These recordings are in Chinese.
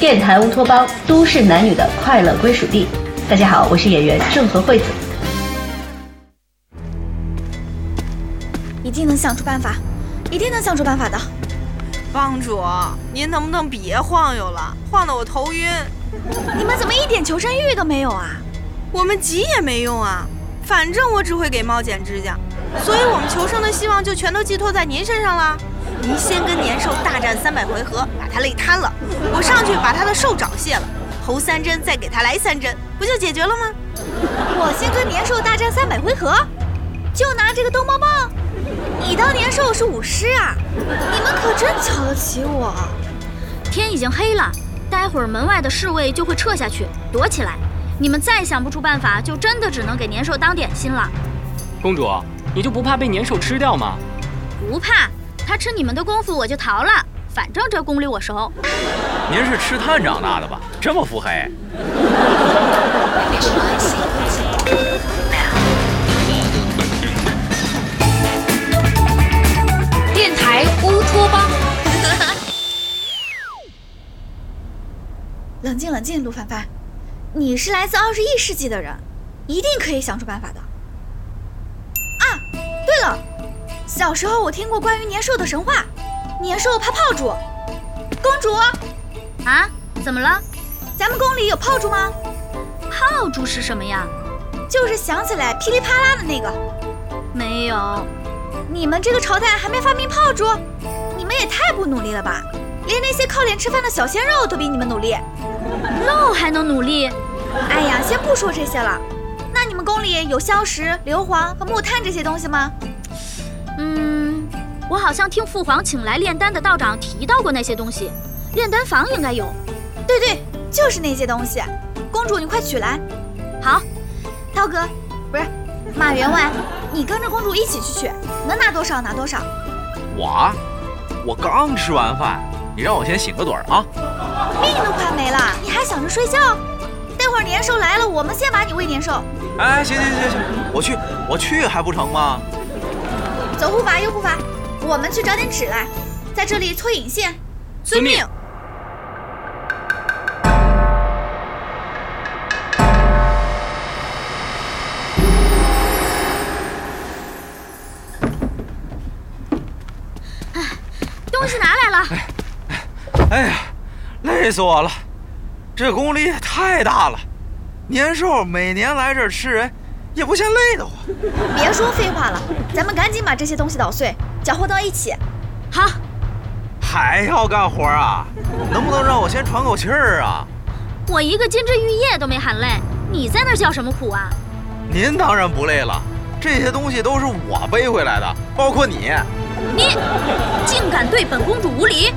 电台乌托邦，都市男女的快乐归属地。大家好，我是演员郑和惠子。一定能想出办法，一定能想出办法的。帮主，您能不能别晃悠了，晃得我头晕。你们怎么一点求生欲都没有啊？我们急也没用啊，反正我只会给猫剪指甲，所以我们求生的希望就全都寄托在您身上了。您先跟年兽大战三百回合，把他累瘫了，我上去把他的兽爪卸了，头三针再给他来三针，不就解决了吗？我先跟年兽大战三百回合，就拿这个逗猫棒？你当年兽是舞狮啊？你们可真瞧得起我！天已经黑了，待会儿门外的侍卫就会撤下去，躲起来。你们再想不出办法，就真的只能给年兽当点心了。公主，你就不怕被年兽吃掉吗？不怕，他吃你们的功夫我就逃了。反正这功力我熟。您是吃炭长大的吧？这么腹黑？电台乌托邦。冷静冷静，陆凡凡，你是来自二十一世纪的人，一定可以想出办法的。小时候我听过关于年兽的神话，年兽怕炮竹。公主，啊，怎么了？咱们宫里有炮竹吗？炮竹是什么呀？就是响起来噼里啪啦的那个。没有。你们这个朝代还没发明炮竹，你们也太不努力了吧！连那些靠脸吃饭的小鲜肉都比你们努力。肉还能努力？哎呀，先不说这些了。那你们宫里有硝石、硫磺和木炭这些东西吗？嗯，我好像听父皇请来炼丹的道长提到过那些东西。炼丹房应该有。对对，就是那些东西。公主，你快取来。好，涛哥，不是马员外，你跟着公主一起去取，能拿多少拿多少。我，我刚吃完饭，你让我先醒个盹儿啊。命都快没了，你还想着睡觉？待会儿年兽来了，我们先把你喂年兽。哎，行行行行，我去，我去还不成吗？左护法，右护法，我们去找点纸来，在这里搓引线。遵命。哎，东西拿来了。哎呀，累死我了！这功力也太大了，年兽每年来这儿吃人，也不嫌累得慌。别说废话了，咱们赶紧把这些东西捣碎，搅和到一起。好。还要干活啊？能不能让我先喘口气儿啊？我一个金枝玉叶都没喊累，你在那叫什么苦啊？您当然不累了，这些东西都是我背回来的，包括你。你竟敢对本公主无礼！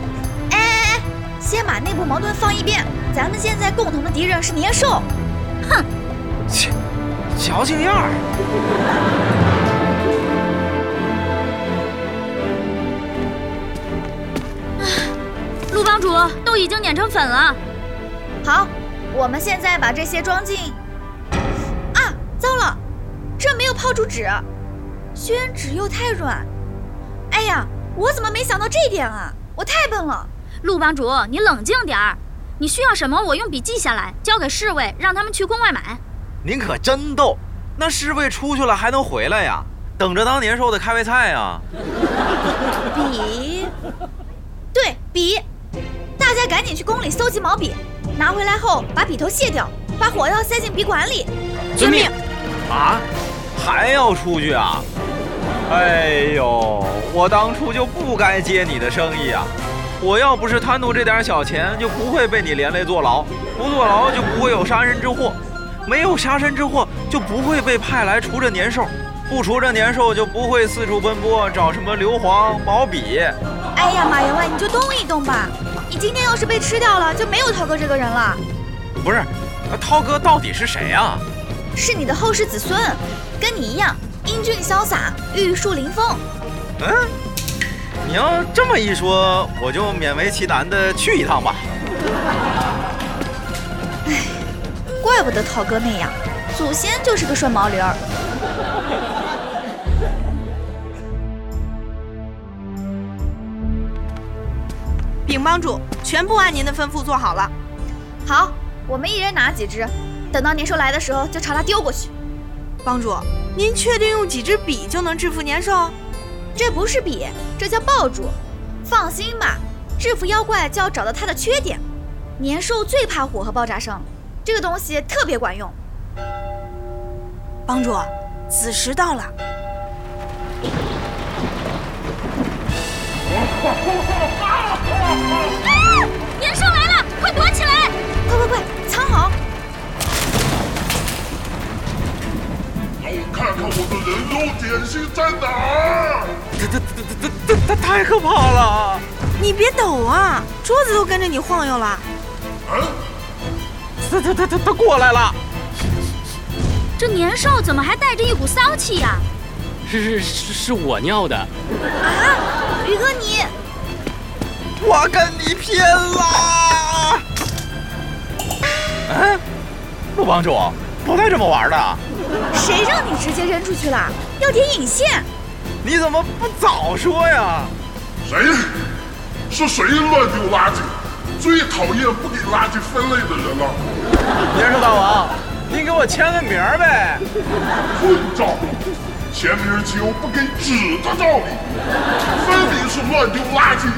哎哎哎，先把内部矛盾放一边，咱们现在共同的敌人是年兽。哼，切，矫情样儿。陆帮主都已经碾成粉了。好，我们现在把这些装进。啊，糟了，这没有泡竹纸，宣纸又太软。哎呀，我怎么没想到这点啊！我太笨了。陆帮主，你冷静点儿。你需要什么，我用笔记下来，交给侍卫，让他们去宫外买。您可真逗，那侍卫出去了还能回来呀？等着当年兽的开胃菜呀？笔，对，笔。大家赶紧去宫里搜集毛笔，拿回来后把笔头卸掉，把火药塞进笔管里。遵命。啊，还要出去啊？哎呦，我当初就不该接你的生意啊！我要不是贪图这点小钱，就不会被你连累坐牢。不坐牢就不会有杀人之祸，没有杀身之祸就不会被派来除这年兽，不除这年兽就不会四处奔波找什么硫磺、毛笔。哎呀，马员外，你就动一动吧。你今天要是被吃掉了，就没有涛哥这个人了。不是，涛哥到底是谁啊？是你的后世子孙，跟你一样英俊潇洒、玉树临风。嗯，你要这么一说，我就勉为其难的去一趟吧。哎，怪不得涛哥那样，祖先就是个顺毛驴儿。禀帮主，全部按您的吩咐做好了。好，我们一人拿几支，等到年兽来的时候就朝它丢过去。帮主，您确定用几支笔就能制服年兽？这不是笔，这叫爆竹。放心吧，制服妖怪就要找到它的缺点。年兽最怕火和爆炸声，这个东西特别管用。帮主，子时到了。年兽来了，快躲起来！快快快，藏好！让我看看我的人肉点心在哪儿！这这这这这这太可怕了！你别抖啊，桌子都跟着你晃悠了。嗯，他他他他他过来了！这年兽怎么还带着一股骚气呀？是是是是我尿的。啊，宇哥你，我跟你拼了！哎，陆帮主，不带这么玩的。谁让你直接扔出去了？要点引线。你怎么不早说呀？谁？是谁乱丢垃圾？最讨厌不给垃圾分类的人了！年兽大王，您给我签个名儿呗。混账！签名岂有不给纸的道理，分明是乱丢垃圾！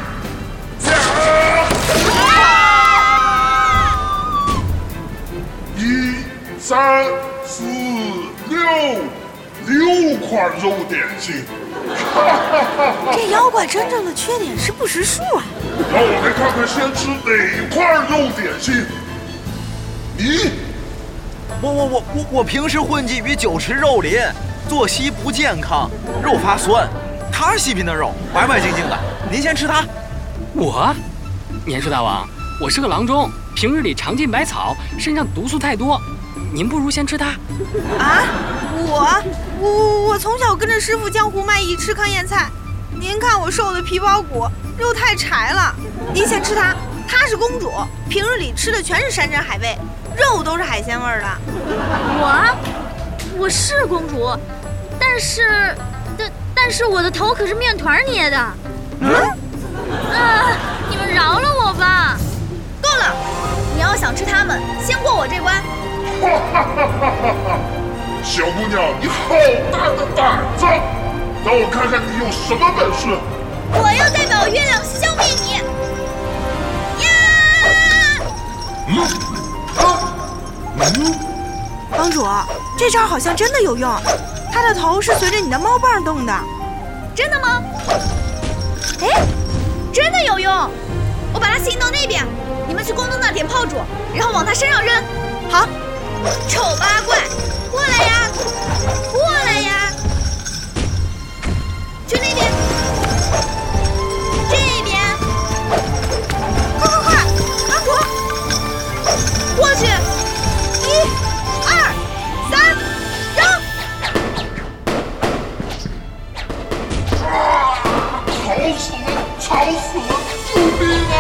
一、三、四、六，六块肉点心。这妖怪真正的缺点是不识数啊！让我来看看先吃哪块肉点心。你，我我我我我平时混迹于酒池肉林，作息不健康，肉发酸。他细品的肉白白净净的，您先吃它。我，年兽大王，我是个郎中，平日里常进百草，身上毒素太多，您不如先吃它。啊，我我我从小跟着师傅江湖卖艺，吃糠咽菜。您看我瘦的皮包骨，肉太柴了。您先吃它，她是公主，平日里吃的全是山珍海味，肉都是海鲜味儿的。我，我是公主，但是，但但是我的头可是面团捏的。嗯，啊，你们饶了我吧！够了，你要想吃它们，先过我这关。小姑娘，你好大的胆子！让我看看你有什么本事！我要代表月亮消灭你！呀！嗯，啊，嗯，帮主，这招好像真的有用，它的头是随着你的猫棒动的。真的吗？哎，真的有用！我把它吸引到那边，你们去宫灯那点炮竹，然后往他身上扔。好，丑八怪，过来呀，过来呀！去那边，这边，快快快，帮主！过去！一、二、三，扔！啊，吵死了，吵死了！救命啊！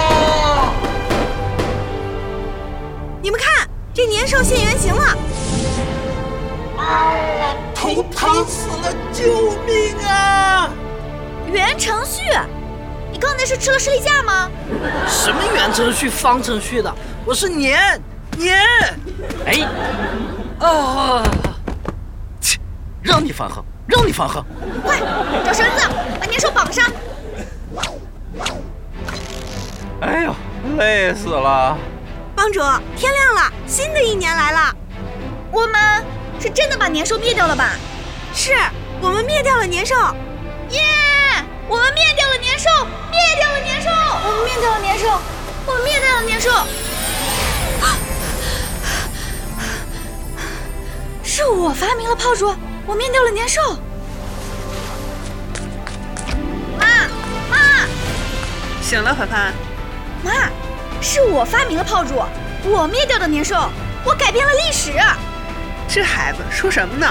年兽现原形了。啊，头疼死了！救命啊！原程序，你刚才是吃了士力架吗？什么原程序、方程序的？我是年年。哎，啊！切，让你反横，让你反横！快，找绳子把年兽绑上！哎呦，累死了！帮主，天亮了，新的一年来了。我们是真的把年兽灭掉了吧？是我们灭掉了年兽。耶！我们灭掉了年兽，灭掉了年兽，我们灭掉了年兽，我们灭掉了年兽。是我发明了炮竹，我灭掉了年兽。妈妈醒了，凡凡。妈，是我发明了炮竹，我灭掉的年兽，我改变了历史。这孩子说什么呢？